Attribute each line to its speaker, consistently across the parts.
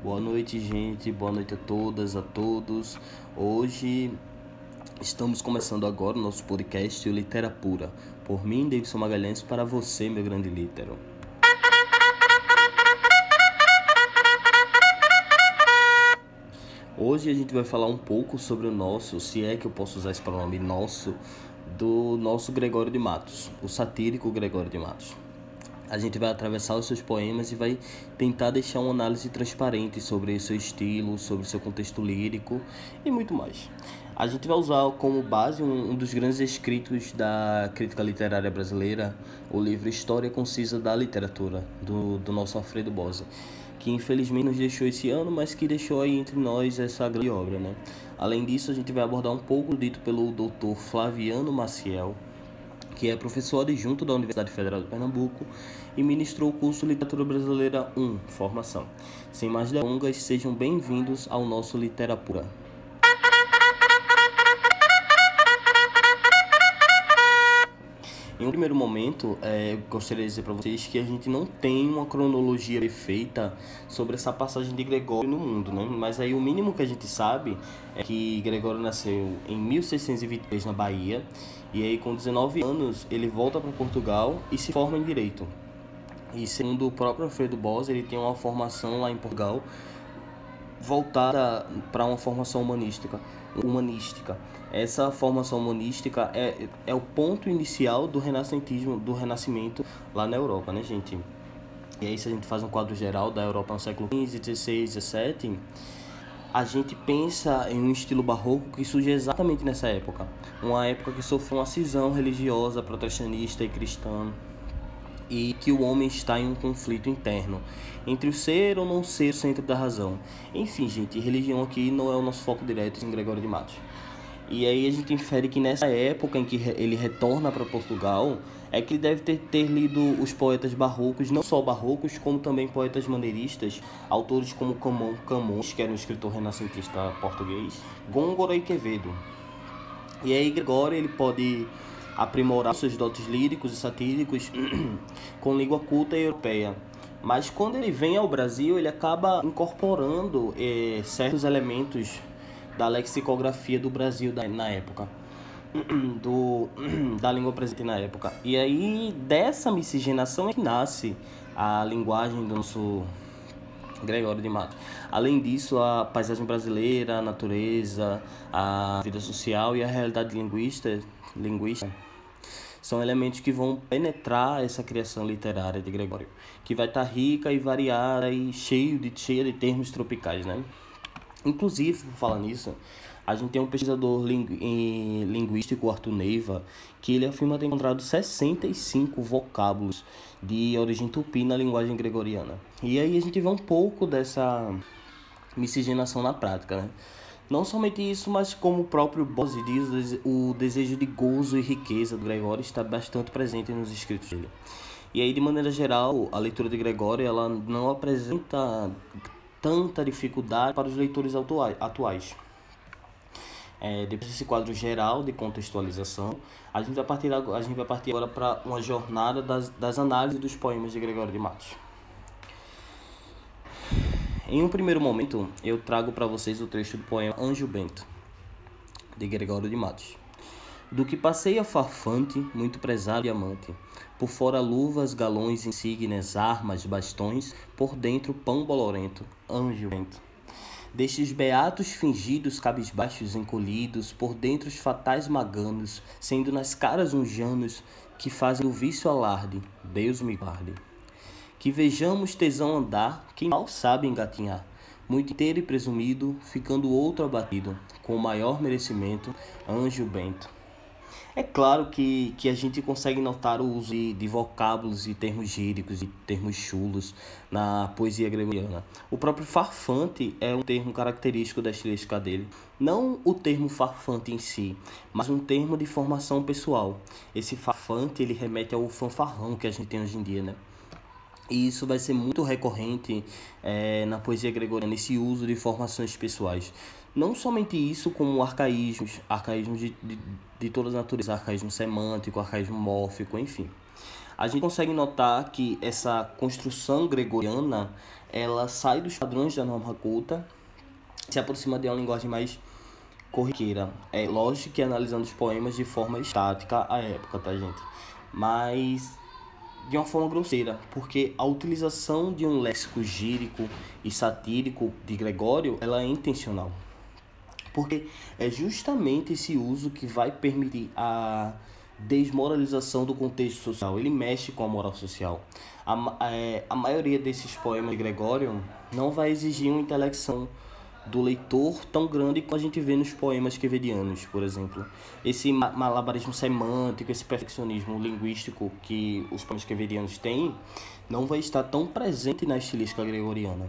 Speaker 1: Boa noite, gente. Boa noite a todas, a todos. Hoje estamos começando agora o nosso podcast o Litera Pura. Por mim, Davidson Magalhães, para você, meu grande litero. Hoje a gente vai falar um pouco sobre o nosso, se é que eu posso usar esse pronome nosso, do nosso Gregório de Matos, o satírico Gregório de Matos. A gente vai atravessar os seus poemas e vai tentar deixar uma análise transparente sobre seu estilo, sobre seu contexto lírico e muito mais. A gente vai usar como base um, um dos grandes escritos da crítica literária brasileira, o livro História Concisa da Literatura, do, do nosso Alfredo Bose que infelizmente nos deixou esse ano, mas que deixou aí entre nós essa grande obra, né? Além disso, a gente vai abordar um pouco dito pelo Dr. Flaviano Maciel, que é professor adjunto da Universidade Federal de Pernambuco e ministrou o curso Literatura Brasileira 1, Formação. Sem mais delongas, sejam bem-vindos ao nosso Literatura. Em um primeiro momento, é, gostaria de dizer para vocês que a gente não tem uma cronologia perfeita sobre essa passagem de Gregório no mundo, né? Mas aí o mínimo que a gente sabe é que Gregório nasceu em 1623 na Bahia e aí com 19 anos ele volta para Portugal e se forma em direito. E segundo o próprio Alfredo Bos, ele tem uma formação lá em Portugal voltada para uma formação humanística. humanística. Essa formação humanística é, é o ponto inicial do renascentismo, do renascimento lá na Europa, né, gente? E aí, se a gente faz um quadro geral da Europa no século XV, XVI, XVII, a gente pensa em um estilo barroco que surge exatamente nessa época. Uma época que sofreu uma cisão religiosa, protestanista e cristã e que o homem está em um conflito interno entre o ser ou não ser o centro da razão. Enfim, gente, religião aqui não é o nosso foco direto em Gregório de Matos. E aí a gente infere que nessa época em que ele retorna para Portugal, é que ele deve ter, ter lido os poetas barrocos, não só barrocos, como também poetas maneiristas, autores como Camões, que era um escritor renascentista português, Gôngora e Quevedo. E aí Gregório ele pode aprimorar seus dotes líricos e satíricos com língua culta e europeia. Mas quando ele vem ao Brasil, ele acaba incorporando eh, certos elementos da lexicografia do Brasil da, na época, do, da língua presente na época. E aí, dessa miscigenação é que nasce a linguagem do nosso Gregório de Matos. Além disso, a paisagem brasileira, a natureza, a vida social e a realidade linguista, linguista são elementos que vão penetrar essa criação literária de Gregório, que vai estar tá rica e variada e cheio de, cheia de termos tropicais, né? Inclusive, por falar nisso, a gente tem um pesquisador linguístico, Arthur Neiva, que ele afirma ter encontrado 65 vocábulos de origem tupi na linguagem gregoriana. E aí a gente vê um pouco dessa miscigenação na prática, né? Não somente isso, mas como o próprio Bose diz, o desejo de gozo e riqueza do Gregório está bastante presente nos escritos dele. E aí, de maneira geral, a leitura de Gregório ela não apresenta tanta dificuldade para os leitores atuais. É, depois desse quadro geral de contextualização, a gente vai partir, a gente vai partir agora para uma jornada das, das análises dos poemas de Gregório de Matos. Em um primeiro momento, eu trago para vocês o trecho do poema Anjo Bento, de Gregório de Matos. Do que passeia farfante, muito prezado e amante, por fora luvas, galões, insígnias, armas, bastões, por dentro pão bolorento, anjo bento. Destes beatos fingidos, cabisbaixos encolhidos, por dentro os fatais maganos, sendo nas caras uns janos, que fazem o vício alarde, Deus me guarde. Que vejamos tesão andar, quem mal sabe engatinhar, muito inteiro e presumido, ficando outro abatido, com maior merecimento, anjo bento. É claro que, que a gente consegue notar o uso de, de vocábulos e termos gíricos e termos chulos na poesia gregoriana. O próprio farfante é um termo característico da estilística dele. Não o termo farfante em si, mas um termo de formação pessoal. Esse farfante ele remete ao fanfarrão que a gente tem hoje em dia, né? E isso vai ser muito recorrente é, na poesia gregoriana, esse uso de formações pessoais. Não somente isso, como arcaísmos, arcaísmos de, de, de todas as naturezas, arcaísmo semântico, arcaísmo mórfico, enfim. a gente consegue notar que essa construção gregoriana ela sai dos padrões da norma culta, se aproxima de uma linguagem mais corriqueira. É lógico que analisando os poemas de forma estática à época, tá, gente? Mas de uma forma grosseira, porque a utilização de um léxico gírico e satírico de Gregório, ela é intencional. Porque é justamente esse uso que vai permitir a desmoralização do contexto social. Ele mexe com a moral social. A, é, a maioria desses poemas de Gregório não vai exigir uma intelecção do leitor tão grande como a gente vê nos poemas quevedianos, por exemplo. Esse malabarismo semântico, esse perfeccionismo linguístico que os poemas quevedianos têm, não vai estar tão presente na estilística gregoriana.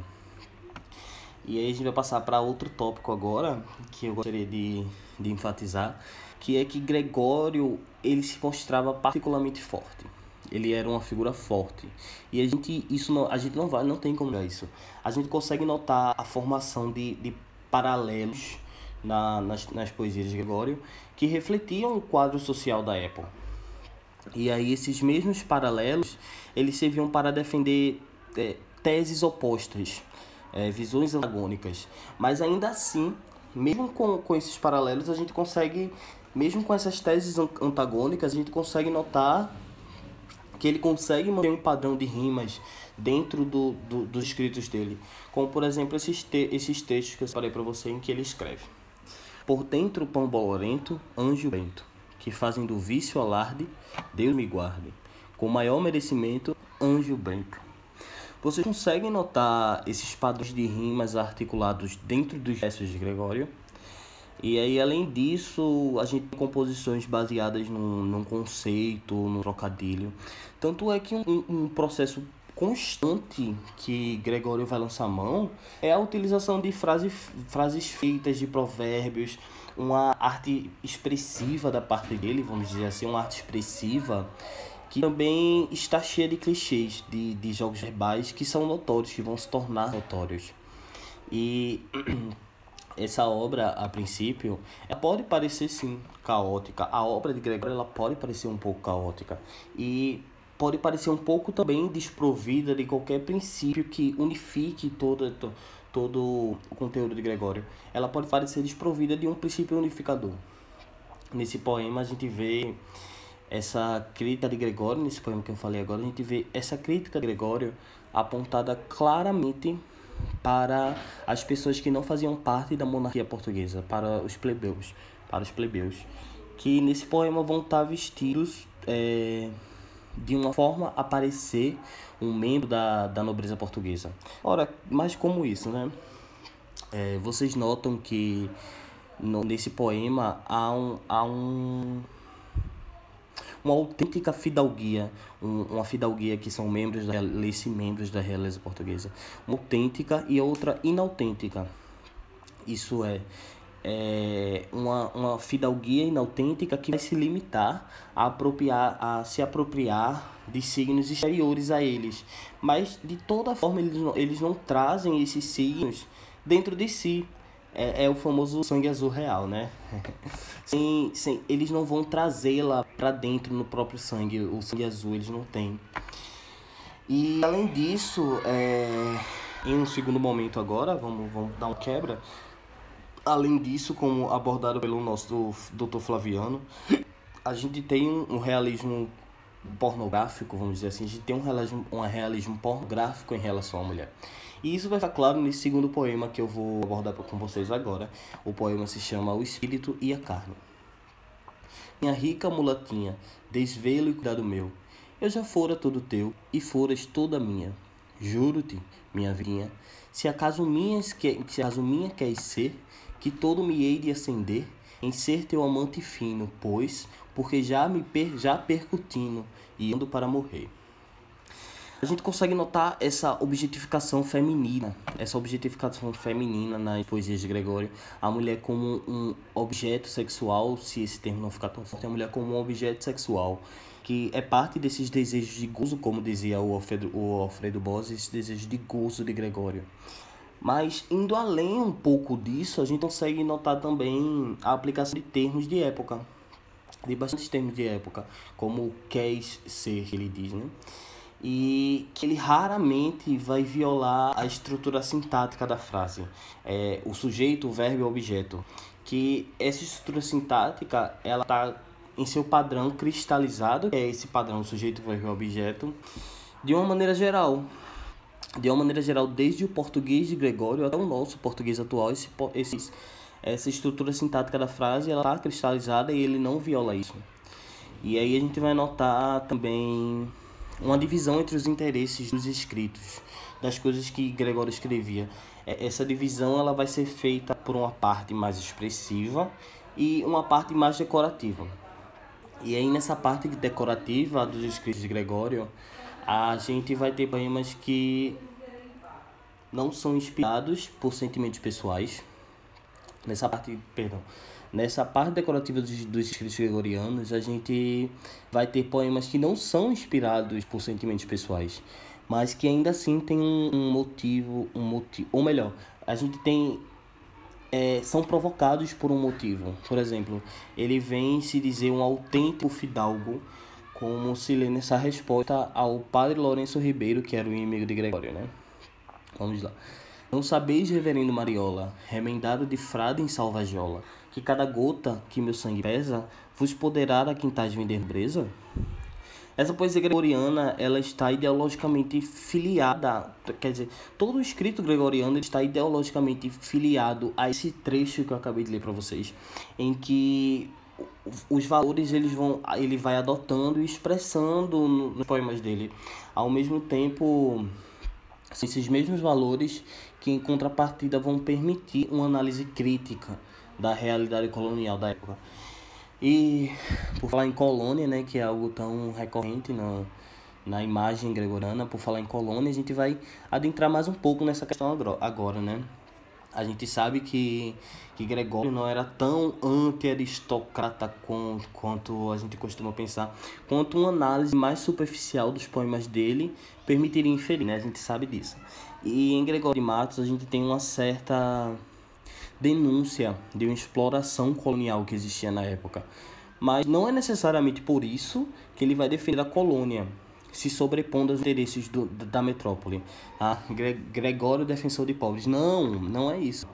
Speaker 1: E aí a gente vai passar para outro tópico agora, que eu gostaria de, de enfatizar, que é que Gregório ele se mostrava particularmente forte. Ele era uma figura forte. E a gente isso não, a gente não vai, não tem como ver isso. A gente consegue notar a formação de, de paralelos na, nas, nas poesias de Gregório que refletiam o quadro social da época. E aí esses mesmos paralelos, eles serviam para defender é, teses opostas, é, visões antagônicas. Mas ainda assim, mesmo com, com esses paralelos, a gente consegue mesmo com essas teses antagônicas, a gente consegue notar que ele consegue manter um padrão de rimas dentro do, do, dos escritos dele. Como, por exemplo, esses, te esses textos que eu falei para você em que ele escreve. Por dentro pão bolorento, anjo bento, que fazem do vício alarde, Deus me guarde. Com maior merecimento, anjo bento. Vocês conseguem notar esses padrões de rimas articulados dentro dos versos de Gregório? E aí, além disso, a gente tem composições baseadas num, num conceito, num trocadilho. Tanto é que um, um processo constante que Gregório vai lançar mão é a utilização de frase, frases feitas, de provérbios, uma arte expressiva da parte dele, vamos dizer assim, uma arte expressiva que também está cheia de clichês, de, de jogos verbais que são notórios, que vão se tornar notórios. E essa obra, a princípio, ela pode parecer sim caótica. A obra de Gregório ela pode parecer um pouco caótica e pode parecer um pouco também desprovida de qualquer princípio que unifique todo, todo o conteúdo de Gregório. Ela pode parecer desprovida de um princípio unificador. Nesse poema a gente vê essa crítica de Gregório, nesse poema que eu falei agora, a gente vê essa crítica de Gregório apontada claramente para as pessoas que não faziam parte da monarquia portuguesa, para os plebeus, para os plebeus, que nesse poema vão estar vestidos é, de uma forma a parecer um membro da, da nobreza portuguesa. Ora, mas como isso, né? É, vocês notam que no, nesse poema há um, há um uma autêntica fidalguia, um, uma fidalguia que são membros da realeza, membros da realeza portuguesa, uma autêntica e outra inautêntica. Isso é, é uma, uma fidalguia inautêntica que vai se limitar a, apropriar, a se apropriar de signos exteriores a eles. Mas, de toda forma, eles não, eles não trazem esses signos dentro de si é, é o famoso sangue azul real, né? sem, sem, eles não vão trazê-la para dentro no próprio sangue, o sangue azul eles não têm. E além disso, é, em um segundo momento agora, vamos, vamos dar uma quebra. Além disso, como abordado pelo nosso doutor Flaviano, a gente tem um realismo pornográfico, vamos dizer assim, a gente tem um realismo, um realismo pornográfico em relação à mulher. E isso vai ficar claro nesse segundo poema que eu vou abordar com vocês agora. O poema se chama O Espírito e a Carne. Minha rica mulatinha, desvelo e cuidado meu, eu já fora todo teu e foras toda minha. Juro-te, minha vinha, se acaso se acaso minha queres ser, que todo me hei de acender em ser teu amante fino, pois, porque já me per, já percutino e ando para morrer a gente consegue notar essa objetificação feminina, essa objetificação feminina nas poesias de Gregório, a mulher como um objeto sexual, se esse termo não ficar tão forte, a mulher como um objeto sexual, que é parte desses desejos de gozo, como dizia o Alfredo, o Alfredo Bose, esse desejo de gozo de Gregório. Mas indo além um pouco disso, a gente consegue notar também a aplicação de termos de época. de bastantes termos de época, como queres ser, ele diz, né? E que ele raramente vai violar a estrutura sintática da frase, é, o sujeito, o verbo e o objeto. Que essa estrutura sintática, ela tá em seu padrão cristalizado, que é esse padrão sujeito, verbo e objeto, de uma maneira geral. De uma maneira geral, desde o português de Gregório até o nosso português atual, esse, esse, essa estrutura sintática da frase ela está cristalizada e ele não viola isso. E aí a gente vai notar também uma divisão entre os interesses dos escritos, das coisas que Gregório escrevia. É, essa divisão ela vai ser feita por uma parte mais expressiva e uma parte mais decorativa. E aí nessa parte decorativa dos escritos de Gregório, a gente vai ter poemas que não são inspirados por sentimentos pessoais. Nessa parte, perdão, nessa parte decorativa dos, dos escritos gregorianos, a gente vai ter poemas que não são inspirados por sentimentos pessoais, mas que ainda assim tem um, um motivo, um motivo, ou melhor, a gente tem é, são provocados por um motivo. Por exemplo, ele vem se dizer um autêntico fidalgo, como se lê nessa resposta ao padre Lourenço Ribeiro, que era o inimigo de Gregório, né? Vamos lá. Não sabeis, reverendo Mariola, remendado de frade em salvajola, que cada gota que meu sangue pesa, vos poderá a quintais vender breza? Essa poesia gregoriana, ela está ideologicamente filiada, quer dizer, todo o escrito gregoriano está ideologicamente filiado a esse trecho que eu acabei de ler para vocês, em que os valores eles vão ele vai adotando e expressando nos poemas dele ao mesmo tempo esses mesmos valores que em contrapartida vão permitir uma análise crítica da realidade colonial da época e por falar em colônia, né, que é algo tão recorrente na, na imagem gregoriana, por falar em colônia, a gente vai adentrar mais um pouco nessa questão agora, né? A gente sabe que, que Gregório não era tão anti-aristocrata quanto a gente costuma pensar, quanto uma análise mais superficial dos poemas dele permitiria inferir, né? A gente sabe disso. E em Gregório de Matos a gente tem uma certa denúncia de uma exploração colonial que existia na época. Mas não é necessariamente por isso que ele vai defender a colônia, se sobrepondo aos interesses do, da metrópole. Ah, Gregório, defensor de pobres. Não, não é isso.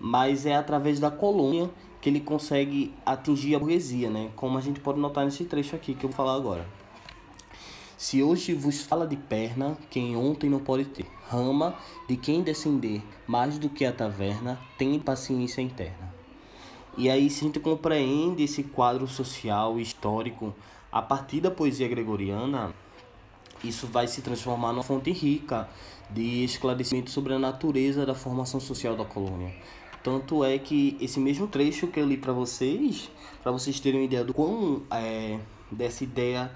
Speaker 1: Mas é através da colônia que ele consegue atingir a burguesia, né? Como a gente pode notar nesse trecho aqui que eu vou falar agora. Se hoje vos fala de perna, quem ontem não pode ter. Rama, de quem descender mais do que a taverna, tem paciência interna. E aí, se a gente compreende esse quadro social e histórico a partir da poesia gregoriana, isso vai se transformar numa fonte rica de esclarecimento sobre a natureza da formação social da colônia. Tanto é que esse mesmo trecho que eu li para vocês, para vocês terem uma ideia do quão é, dessa ideia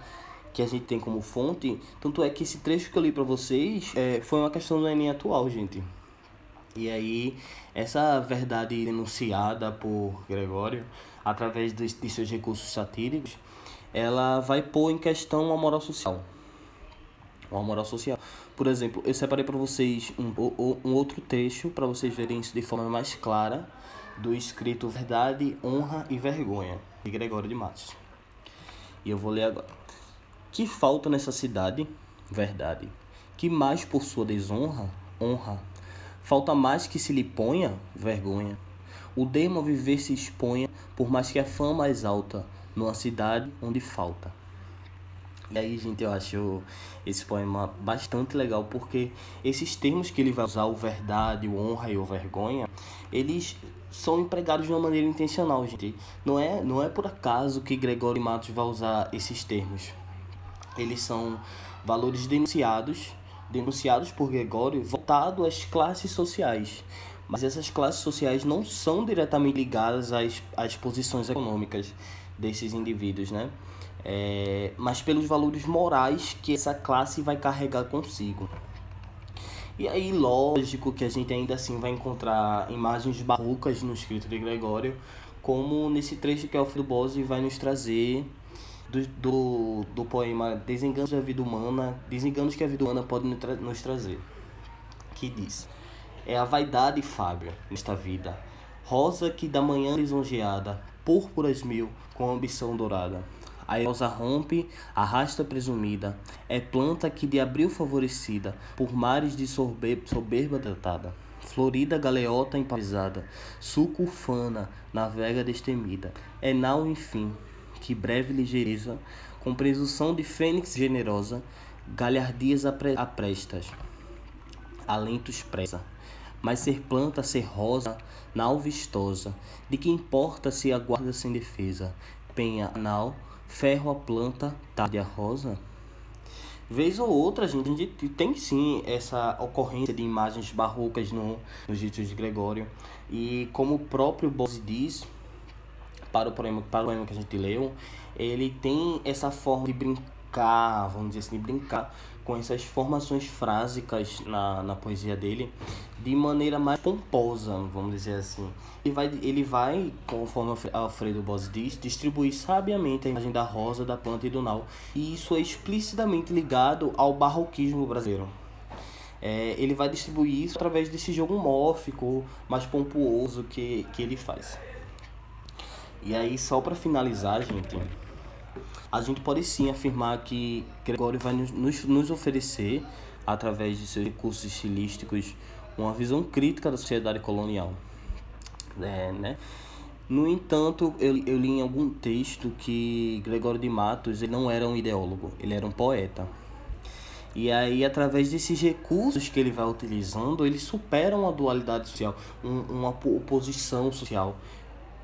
Speaker 1: que a gente tem como fonte. Tanto é que esse trecho que eu li para vocês é, foi uma questão do Enem atual, gente. E aí, essa verdade denunciada por Gregório, através de, de seus recursos satíricos, ela vai pôr em questão a moral social. A moral social. Por exemplo, eu separei para vocês um, um outro trecho para vocês verem isso de forma mais clara do escrito Verdade, Honra e Vergonha, de Gregório de Matos. E eu vou ler agora. Que falta nessa cidade? Verdade. Que mais por sua desonra? Honra. Falta mais que se lhe ponha? Vergonha. O demo viver se exponha, por mais que a fama exalta, numa cidade onde falta. E aí, gente, eu acho esse poema bastante legal, porque esses termos que ele vai usar, o verdade, o honra e o vergonha, eles são empregados de uma maneira intencional, gente. Não é, não é por acaso que Gregório Matos vai usar esses termos eles são valores denunciados, denunciados por Gregório, voltado às classes sociais. Mas essas classes sociais não são diretamente ligadas às, às posições econômicas desses indivíduos, né? É, mas pelos valores morais que essa classe vai carregar consigo. E aí, lógico que a gente ainda assim vai encontrar imagens barrocas no escrito de Gregório, como nesse trecho que Alfredo Bose vai nos trazer do, do, do poema Desenganos da Vida Humana, Desenganos que a Vida Humana pode nos trazer, que diz: É a vaidade, Fábio, nesta vida, rosa que da manhã lisonjeada púrpuras mil com ambição dourada. A rosa rompe, arrasta presumida, é planta que de abril favorecida, por mares de soberba tratada. Florida galeota empavizada, ufana, navega destemida. É nau, enfim, que breve ligeireza, com presunção de fênix generosa, galhardias aprestas, alento expressa. Mas ser planta, ser rosa, nau vistosa, de que importa se aguarda sem defesa, penha nau, ferro a planta, tarde a rosa? Vez ou outra, gente, a gente tem sim essa ocorrência de imagens barrocas no, nos ritos de Gregório. E como o próprio Bose diz, para o, poema, para o poema que a gente leu, ele tem essa forma de brincar, vamos dizer assim, de brincar com essas formações frásicas na, na poesia dele de maneira mais pomposa, vamos dizer assim. Ele vai, ele vai, conforme Alfredo Bose diz, distribuir sabiamente a imagem da rosa, da planta e do nau. E isso é explicitamente ligado ao barroquismo brasileiro. É, ele vai distribuir isso através desse jogo mórfico, mais pomposo que, que ele faz. E aí, só para finalizar, gente, a gente pode sim afirmar que Gregório vai nos, nos oferecer, através de seus recursos estilísticos, uma visão crítica da sociedade colonial. É, né? No entanto, eu, eu li em algum texto que Gregório de Matos ele não era um ideólogo, ele era um poeta. E aí, através desses recursos que ele vai utilizando, ele supera uma dualidade social, um, uma oposição social,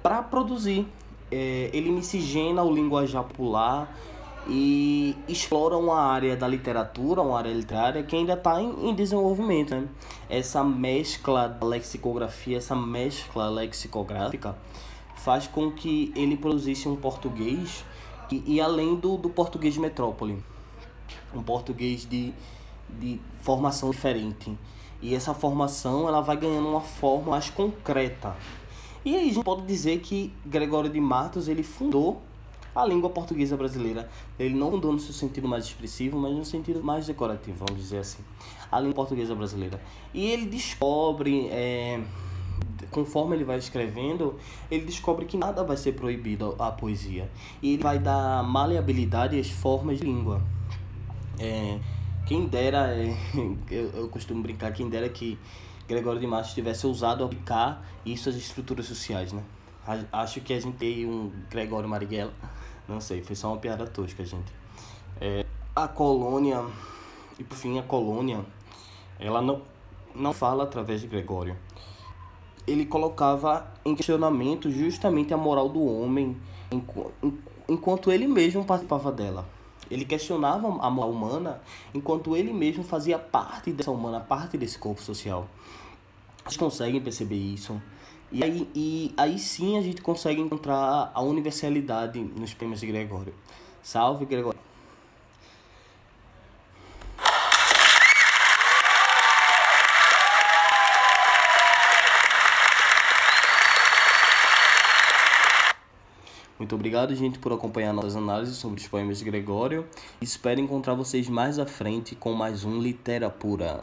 Speaker 1: para produzir. É, ele miscigena o linguajar popular e explora uma área da literatura, uma área literária que ainda está em, em, desenvolvimento. Né? Essa mescla da lexicografia, essa mescla lexicográfica faz com que ele produzisse um português e, e além do, do português de metrópole, um português de, de formação diferente. E essa formação ela vai ganhando uma forma mais concreta. E aí a gente pode dizer que Gregório de Matos ele fundou a língua portuguesa brasileira. Ele não mudou no seu sentido mais expressivo, mas no sentido mais decorativo, vamos dizer assim. A língua portuguesa brasileira. E ele descobre, é, conforme ele vai escrevendo, ele descobre que nada vai ser proibido à poesia. E ele vai dar maleabilidade às formas de língua. É, quem dera, é, eu, eu costumo brincar, quem dera que Gregório de Matos tivesse ousado aplicar isso às estruturas sociais, né? Acho que a gente tem um Gregório Marighella não sei, foi só uma piada tosca, gente. É, a colônia, e por fim a colônia, ela não, não fala através de Gregório. Ele colocava em questionamento justamente a moral do homem enquanto ele mesmo participava dela. Ele questionava a moral humana enquanto ele mesmo fazia parte dessa humana, parte desse corpo social. Vocês conseguem perceber isso? E aí, e aí sim a gente consegue encontrar a universalidade nos poemas de Gregório. Salve, Gregório! Muito obrigado, gente, por acompanhar nossas análises sobre os poemas de Gregório. Espero encontrar vocês mais à frente com mais um Litera Pura.